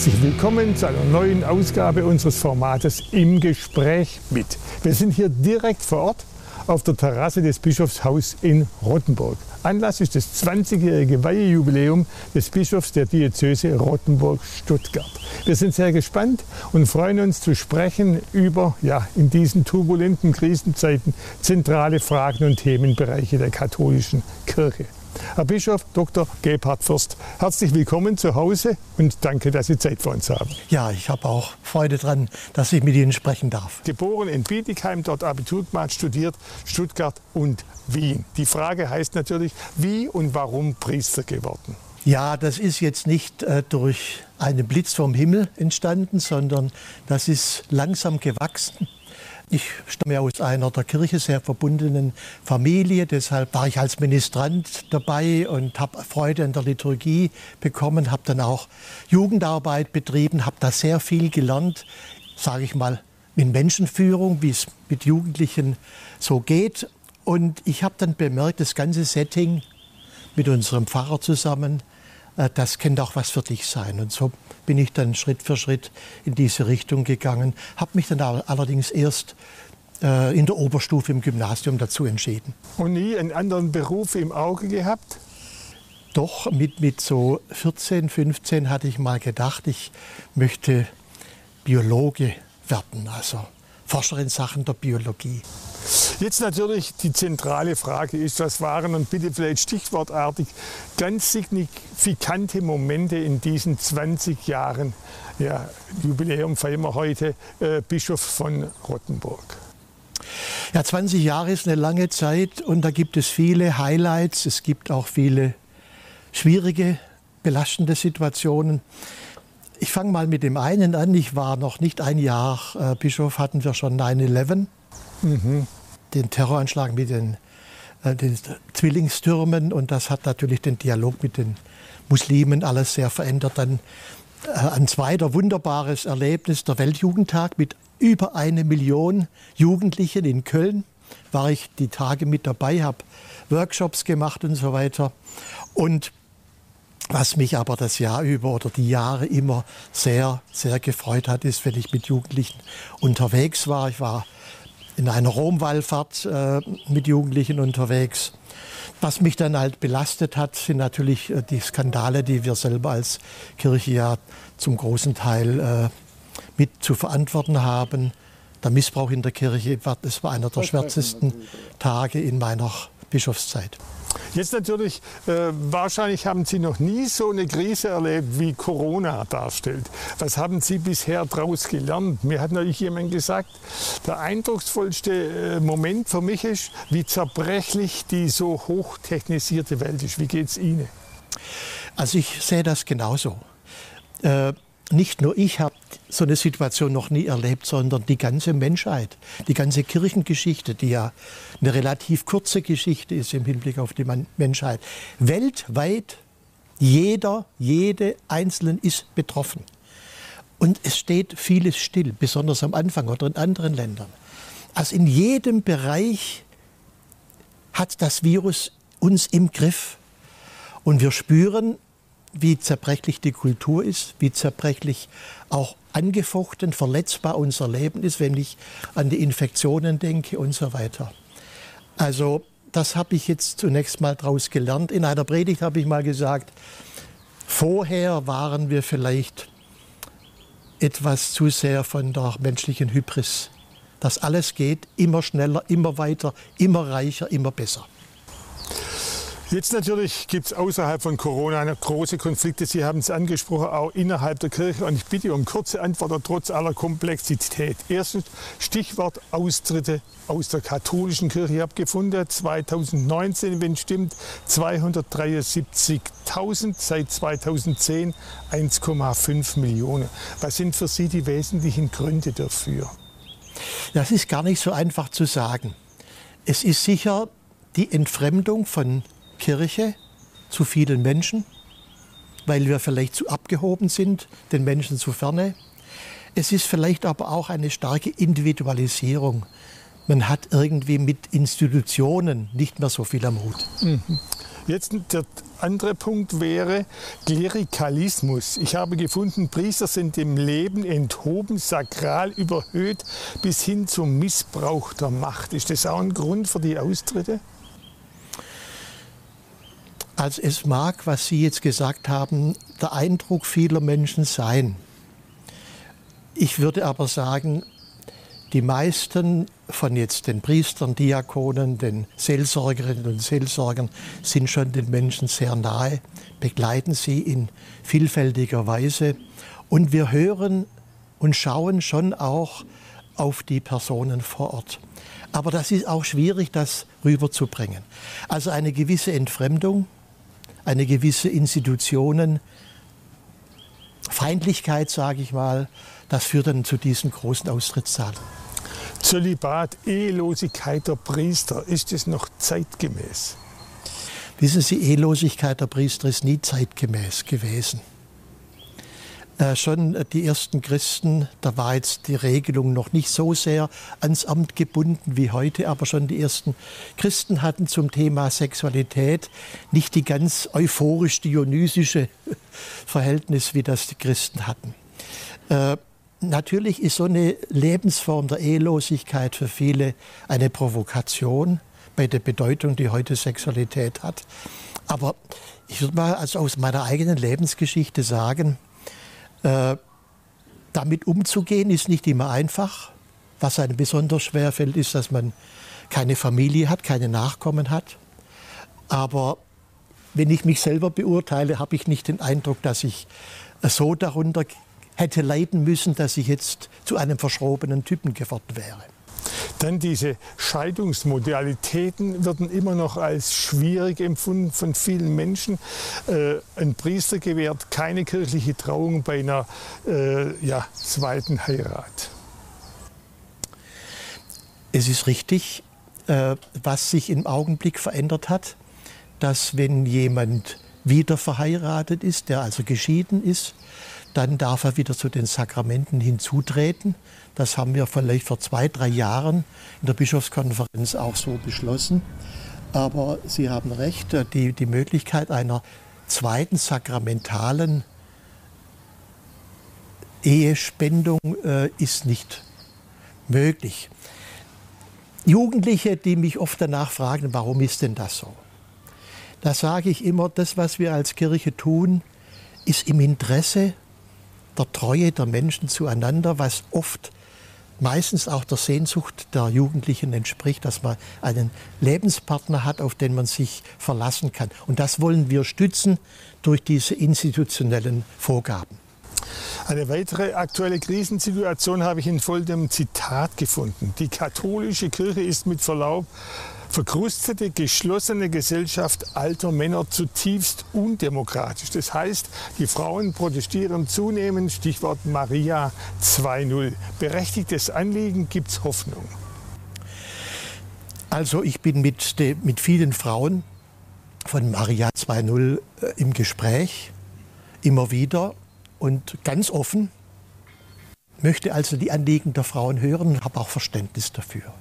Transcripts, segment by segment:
Herzlich willkommen zu einer neuen Ausgabe unseres Formates Im Gespräch mit. Wir sind hier direkt vor Ort auf der Terrasse des Bischofshaus in Rottenburg. Anlass ist das 20-jährige Weihejubiläum des Bischofs der Diözese Rottenburg-Stuttgart. Wir sind sehr gespannt und freuen uns zu sprechen über ja, in diesen turbulenten Krisenzeiten zentrale Fragen und Themenbereiche der katholischen Kirche. Herr Bischof Dr. Gebhard Fürst, herzlich willkommen zu Hause und danke, dass Sie Zeit für uns haben. Ja, ich habe auch Freude daran, dass ich mit Ihnen sprechen darf. Geboren in Bietigheim, dort Abitur gemacht, studiert Stuttgart und Wien. Die Frage heißt natürlich, wie und warum Priester geworden? Ja, das ist jetzt nicht äh, durch einen Blitz vom Himmel entstanden, sondern das ist langsam gewachsen. Ich stamme aus einer der Kirche sehr verbundenen Familie, deshalb war ich als Ministrant dabei und habe Freude an der Liturgie bekommen, habe dann auch Jugendarbeit betrieben, habe da sehr viel gelernt, sage ich mal, in Menschenführung, wie es mit Jugendlichen so geht. Und ich habe dann bemerkt, das ganze Setting mit unserem Pfarrer zusammen, das könnte auch was für dich sein. Und so bin ich dann Schritt für Schritt in diese Richtung gegangen, habe mich dann allerdings erst äh, in der Oberstufe im Gymnasium dazu entschieden. Und nie einen anderen Beruf im Auge gehabt? Doch, mit, mit so 14, 15 hatte ich mal gedacht, ich möchte Biologe werden, also Forscher in Sachen der Biologie. Jetzt natürlich die zentrale Frage ist, was waren und bitte vielleicht stichwortartig ganz signifikante Momente in diesen 20 Jahren, ja, Jubiläum feiern wir heute, äh, Bischof von Rottenburg. Ja, 20 Jahre ist eine lange Zeit und da gibt es viele Highlights, es gibt auch viele schwierige, belastende Situationen. Ich fange mal mit dem einen an. Ich war noch nicht ein Jahr äh, Bischof, hatten wir schon 9-11. Mhm. Den Terroranschlag mit den, äh, den Zwillingstürmen. Und das hat natürlich den Dialog mit den Muslimen alles sehr verändert. Dann äh, ein zweiter wunderbares Erlebnis, der Weltjugendtag mit über eine Million Jugendlichen in Köln. War ich die Tage mit dabei, habe Workshops gemacht und so weiter. Und was mich aber das Jahr über oder die Jahre immer sehr, sehr gefreut hat, ist, wenn ich mit Jugendlichen unterwegs war. Ich war in einer Romwallfahrt äh, mit Jugendlichen unterwegs. Was mich dann halt belastet hat, sind natürlich äh, die Skandale, die wir selber als Kirche ja zum großen Teil äh, mit zu verantworten haben. Der Missbrauch in der Kirche, das war einer der schwärzesten Tage in meiner Bischofszeit. Jetzt natürlich, äh, wahrscheinlich haben Sie noch nie so eine Krise erlebt, wie Corona darstellt. Was haben Sie bisher daraus gelernt? Mir hat neulich jemand gesagt, der eindrucksvollste äh, Moment für mich ist, wie zerbrechlich die so hochtechnisierte Welt ist. Wie geht es Ihnen? Also ich sehe das genauso. Äh, nicht nur ich habe so eine Situation noch nie erlebt, sondern die ganze Menschheit, die ganze Kirchengeschichte, die ja eine relativ kurze Geschichte ist im Hinblick auf die Menschheit. Weltweit, jeder, jede Einzelne ist betroffen. Und es steht vieles still, besonders am Anfang oder in anderen Ländern. Also in jedem Bereich hat das Virus uns im Griff. Und wir spüren, wie zerbrechlich die Kultur ist, wie zerbrechlich auch angefochten, verletzbar unser Leben ist, wenn ich an die Infektionen denke und so weiter. Also das habe ich jetzt zunächst mal daraus gelernt. In einer Predigt habe ich mal gesagt, vorher waren wir vielleicht etwas zu sehr von der menschlichen Hybris. Das alles geht immer schneller, immer weiter, immer reicher, immer besser. Jetzt natürlich gibt es außerhalb von Corona große Konflikte. Sie haben es angesprochen, auch innerhalb der Kirche. Und ich bitte um kurze Antworten trotz aller Komplexität. Erstens Stichwort Austritte aus der katholischen Kirche. Ich habe gefunden, 2019, wenn stimmt, 273.000, seit 2010 1,5 Millionen. Was sind für Sie die wesentlichen Gründe dafür? Das ist gar nicht so einfach zu sagen. Es ist sicher die Entfremdung von Kirche zu vielen Menschen, weil wir vielleicht zu abgehoben sind, den Menschen zu ferne. Es ist vielleicht aber auch eine starke Individualisierung. Man hat irgendwie mit Institutionen nicht mehr so viel am Hut. Mhm. Jetzt der andere Punkt wäre Klerikalismus. Ich habe gefunden, Priester sind im Leben enthoben, sakral überhöht bis hin zum Missbrauch der Macht. Ist das auch ein Grund für die Austritte? Also es mag, was Sie jetzt gesagt haben, der Eindruck vieler Menschen sein. Ich würde aber sagen, die meisten von jetzt den Priestern, Diakonen, den Seelsorgerinnen und Seelsorgern sind schon den Menschen sehr nahe, begleiten sie in vielfältiger Weise und wir hören und schauen schon auch auf die Personen vor Ort. Aber das ist auch schwierig, das rüberzubringen. Also eine gewisse Entfremdung, eine gewisse Institutionen, Feindlichkeit, sage ich mal, das führt dann zu diesen großen Austrittszahlen. Zölibat, Ehelosigkeit der Priester, ist es noch zeitgemäß? Wissen Sie, Ehelosigkeit der Priester ist nie zeitgemäß gewesen. Äh, schon die ersten Christen, da war jetzt die Regelung noch nicht so sehr ans Amt gebunden wie heute, aber schon die ersten Christen hatten zum Thema Sexualität nicht die ganz euphorisch dionysische Verhältnis, wie das die Christen hatten. Äh, Natürlich ist so eine Lebensform der Ehelosigkeit für viele eine Provokation bei der Bedeutung, die heute Sexualität hat. Aber ich würde mal also aus meiner eigenen Lebensgeschichte sagen, äh, damit umzugehen ist nicht immer einfach. Was einem besonders schwer fällt, ist, dass man keine Familie hat, keine Nachkommen hat. Aber wenn ich mich selber beurteile, habe ich nicht den Eindruck, dass ich so darunter hätte leiden müssen, dass ich jetzt zu einem verschrobenen Typen geworden wäre. Dann diese Scheidungsmodalitäten werden immer noch als schwierig empfunden von vielen Menschen. Äh, ein Priester gewährt keine kirchliche Trauung bei einer äh, ja, zweiten Heirat. Es ist richtig, äh, was sich im Augenblick verändert hat, dass wenn jemand wieder verheiratet ist, der also geschieden ist, dann darf er wieder zu den Sakramenten hinzutreten. Das haben wir vielleicht vor zwei, drei Jahren in der Bischofskonferenz auch so beschlossen. Aber Sie haben recht, die, die Möglichkeit einer zweiten sakramentalen Ehespendung äh, ist nicht möglich. Jugendliche, die mich oft danach fragen, warum ist denn das so? Da sage ich immer, das, was wir als Kirche tun, ist im Interesse der Treue der Menschen zueinander, was oft meistens auch der Sehnsucht der Jugendlichen entspricht, dass man einen Lebenspartner hat, auf den man sich verlassen kann. Und das wollen wir stützen durch diese institutionellen Vorgaben. Eine weitere aktuelle Krisensituation habe ich in folgendem Zitat gefunden. Die katholische Kirche ist mit Verlaub verkrustete, geschlossene Gesellschaft alter Männer zutiefst undemokratisch. Das heißt, die Frauen protestieren zunehmend, Stichwort Maria 2.0. Berechtigtes Anliegen, gibt es Hoffnung? Also ich bin mit, mit vielen Frauen von Maria 2.0 äh, im Gespräch, immer wieder und ganz offen, möchte also die Anliegen der Frauen hören und habe auch Verständnis dafür.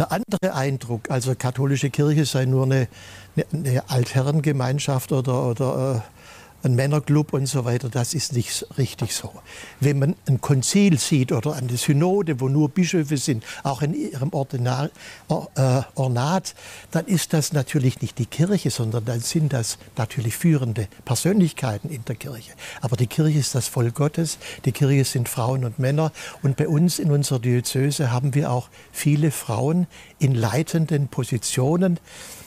Der andere Eindruck, also katholische Kirche sei nur eine, eine, eine Altherrengemeinschaft oder, oder äh, ein Männerclub und so weiter, das ist nicht richtig so. Wenn man ein Konzil sieht oder eine Synode, wo nur Bischöfe sind, auch in ihrem Ordinar, äh, Ornat, dann ist das natürlich nicht die Kirche, sondern dann sind das natürlich führende Persönlichkeiten in der Kirche. Aber die Kirche ist das Volk Gottes, die Kirche sind Frauen und Männer und bei uns in unserer Diözese haben wir auch viele Frauen in leitenden Positionen.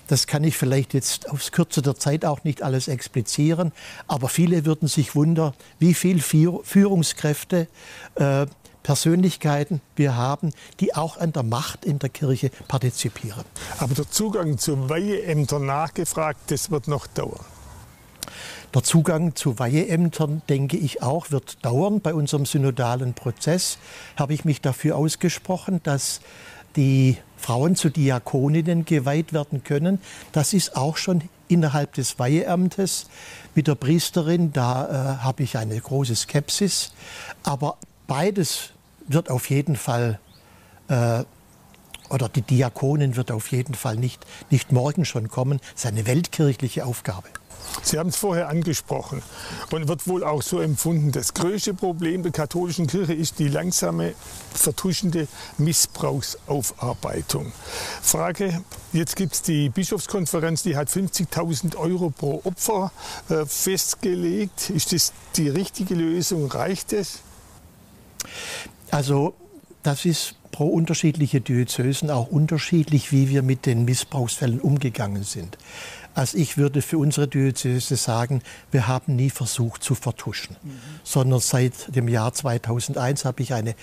Das kann ich vielleicht jetzt aus Kürze der Zeit auch nicht alles explizieren, aber viele würden sich wundern, wie viele Führungskräfte, äh, Persönlichkeiten wir haben, die auch an der Macht in der Kirche partizipieren. Aber der Zugang zu Weiheämtern nachgefragt, das wird noch dauern. Der Zugang zu Weiheämtern, denke ich auch, wird dauern. Bei unserem synodalen Prozess habe ich mich dafür ausgesprochen, dass die Frauen zu Diakoninnen geweiht werden können. Das ist auch schon innerhalb des Weiheamtes. Mit der Priesterin, da äh, habe ich eine große Skepsis. Aber beides wird auf jeden Fall äh, oder die Diakonin wird auf jeden Fall nicht, nicht morgen schon kommen. Das ist eine weltkirchliche Aufgabe. Sie haben es vorher angesprochen und wird wohl auch so empfunden. Das größte Problem der katholischen Kirche ist die langsame, vertuschende Missbrauchsaufarbeitung. Frage, jetzt gibt es die Bischofskonferenz, die hat 50.000 Euro pro Opfer äh, festgelegt. Ist das die richtige Lösung? Reicht es? Also das ist pro unterschiedliche Diözesen auch unterschiedlich, wie wir mit den Missbrauchsfällen umgegangen sind. Also ich würde für unsere Diözese sagen, wir haben nie versucht zu vertuschen, mhm. sondern seit dem Jahr 2001 habe ich eine,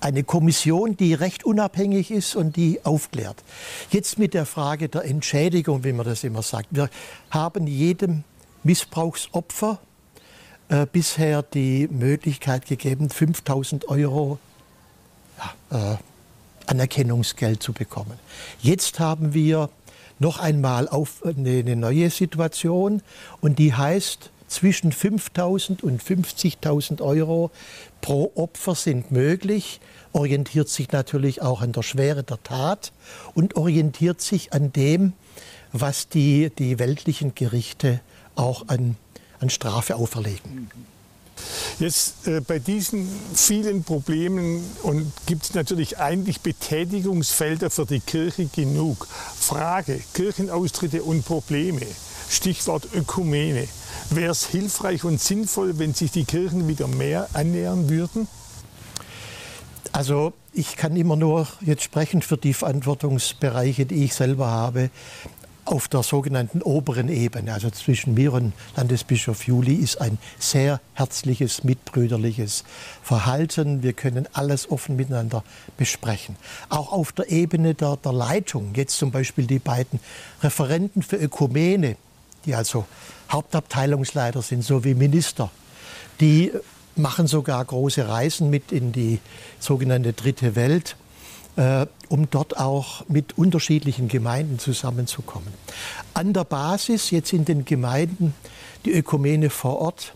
eine Kommission, die recht unabhängig ist und die aufklärt. Jetzt mit der Frage der Entschädigung, wie man das immer sagt. Wir haben jedem Missbrauchsopfer äh, bisher die Möglichkeit gegeben, 5000 Euro ja, äh, Anerkennungsgeld zu bekommen. Jetzt haben wir noch einmal auf eine, eine neue Situation und die heißt, zwischen 5.000 und 50.000 Euro pro Opfer sind möglich, orientiert sich natürlich auch an der Schwere der Tat und orientiert sich an dem, was die, die weltlichen Gerichte auch an, an Strafe auferlegen. Jetzt äh, bei diesen vielen Problemen gibt es natürlich eigentlich Betätigungsfelder für die Kirche genug. Frage, Kirchenaustritte und Probleme, Stichwort Ökumene. Wäre es hilfreich und sinnvoll, wenn sich die Kirchen wieder mehr annähern würden? Also ich kann immer nur jetzt sprechen für die Verantwortungsbereiche, die ich selber habe auf der sogenannten oberen Ebene, also zwischen mir und Landesbischof Juli, ist ein sehr herzliches, mitbrüderliches Verhalten. Wir können alles offen miteinander besprechen. Auch auf der Ebene der, der Leitung, jetzt zum Beispiel die beiden Referenten für Ökumene, die also Hauptabteilungsleiter sind, sowie Minister, die machen sogar große Reisen mit in die sogenannte Dritte Welt äh, um dort auch mit unterschiedlichen Gemeinden zusammenzukommen. An der Basis, jetzt in den Gemeinden, die Ökumene vor Ort,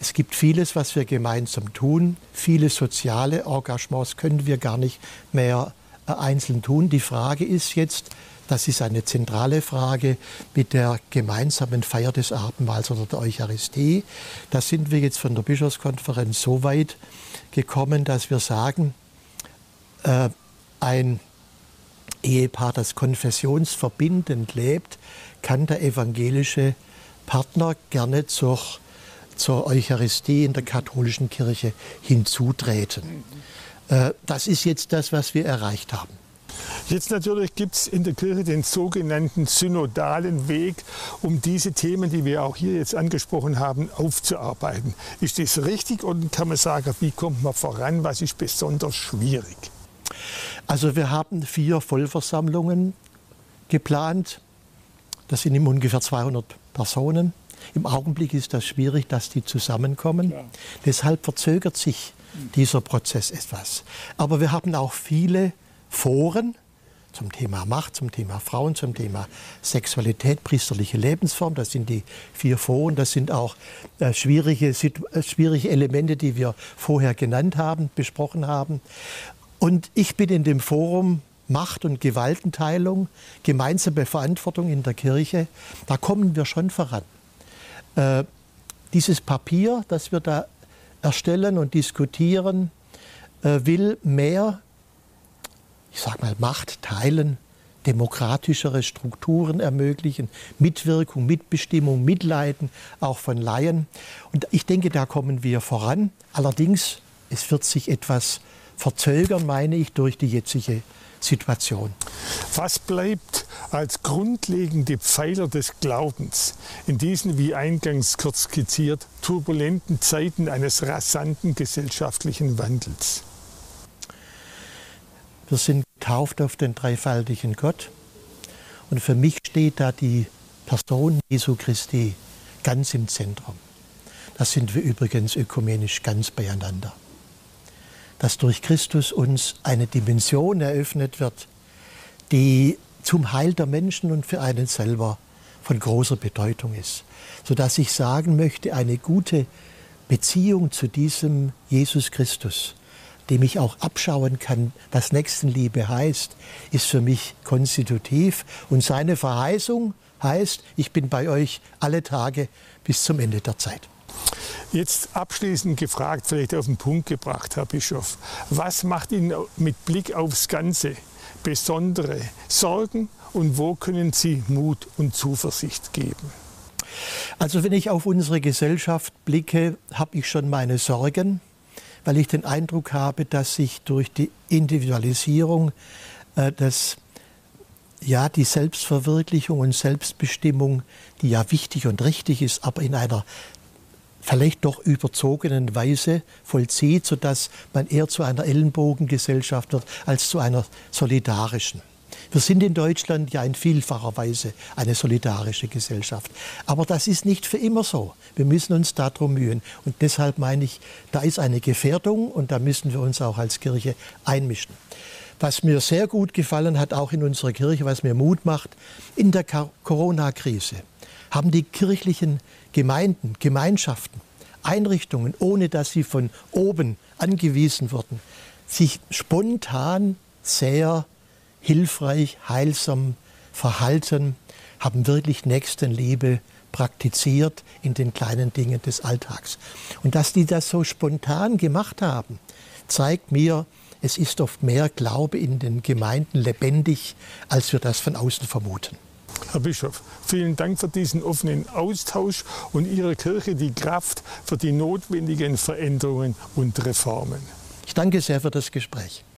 es gibt vieles, was wir gemeinsam tun. Viele soziale Engagements können wir gar nicht mehr äh, einzeln tun. Die Frage ist jetzt, das ist eine zentrale Frage mit der gemeinsamen Feier des Abendmahls oder der Eucharistie. Da sind wir jetzt von der Bischofskonferenz so weit gekommen, dass wir sagen, äh, ein Ehepaar, das konfessionsverbindend lebt, kann der evangelische Partner gerne zur, zur Eucharistie in der katholischen Kirche hinzutreten. Äh, das ist jetzt das, was wir erreicht haben. Jetzt natürlich gibt es in der Kirche den sogenannten synodalen Weg, um diese Themen, die wir auch hier jetzt angesprochen haben, aufzuarbeiten. Ist das richtig oder kann man sagen, wie kommt man voran? Was ist besonders schwierig? Also wir haben vier Vollversammlungen geplant. Das sind immer ungefähr 200 Personen. Im Augenblick ist das schwierig, dass die zusammenkommen. Ja. Deshalb verzögert sich dieser Prozess etwas. Aber wir haben auch viele Foren zum Thema Macht, zum Thema Frauen, zum Thema Sexualität, priesterliche Lebensform. Das sind die vier Foren. Das sind auch äh, schwierige, äh, schwierige Elemente, die wir vorher genannt haben, besprochen haben. Und ich bin in dem Forum Macht- und Gewaltenteilung, gemeinsame Verantwortung in der Kirche, da kommen wir schon voran. Äh, dieses Papier, das wir da erstellen und diskutieren, äh, will mehr, ich sage mal, Macht teilen, demokratischere Strukturen ermöglichen, Mitwirkung, Mitbestimmung, Mitleiden, auch von Laien. Und ich denke, da kommen wir voran. Allerdings, es wird sich etwas verzögern, meine ich, durch die jetzige Situation. Was bleibt als grundlegende Pfeiler des Glaubens in diesen, wie eingangs kurz skizziert, turbulenten Zeiten eines rasanten gesellschaftlichen Wandels? Wir sind getauft auf den dreifaltigen Gott und für mich steht da die Person Jesu Christi ganz im Zentrum. Das sind wir übrigens ökumenisch ganz beieinander dass durch Christus uns eine Dimension eröffnet wird, die zum Heil der Menschen und für einen selber von großer Bedeutung ist. Sodass ich sagen möchte, eine gute Beziehung zu diesem Jesus Christus, dem ich auch abschauen kann, was Nächstenliebe heißt, ist für mich konstitutiv. Und seine Verheißung heißt, ich bin bei euch alle Tage bis zum Ende der Zeit. Jetzt abschließend gefragt, vielleicht auf den Punkt gebracht, Herr Bischof. Was macht Ihnen mit Blick aufs Ganze besondere Sorgen und wo können Sie Mut und Zuversicht geben? Also wenn ich auf unsere Gesellschaft blicke, habe ich schon meine Sorgen, weil ich den Eindruck habe, dass sich durch die Individualisierung äh, das ja, die Selbstverwirklichung und Selbstbestimmung, die ja wichtig und richtig ist, aber in einer vielleicht doch überzogenen Weise vollzieht, sodass man eher zu einer Ellenbogengesellschaft wird als zu einer solidarischen. Wir sind in Deutschland ja in vielfacher Weise eine solidarische Gesellschaft. Aber das ist nicht für immer so. Wir müssen uns darum mühen. Und deshalb meine ich, da ist eine Gefährdung und da müssen wir uns auch als Kirche einmischen. Was mir sehr gut gefallen hat, auch in unserer Kirche, was mir Mut macht, in der Corona-Krise haben die kirchlichen Gemeinden, Gemeinschaften, Einrichtungen, ohne dass sie von oben angewiesen wurden, sich spontan sehr hilfreich, heilsam verhalten, haben wirklich Nächstenliebe praktiziert in den kleinen Dingen des Alltags. Und dass die das so spontan gemacht haben, zeigt mir, es ist oft mehr Glaube in den Gemeinden lebendig, als wir das von außen vermuten. Herr Bischof, vielen Dank für diesen offenen Austausch und Ihrer Kirche die Kraft für die notwendigen Veränderungen und Reformen. Ich danke sehr für das Gespräch.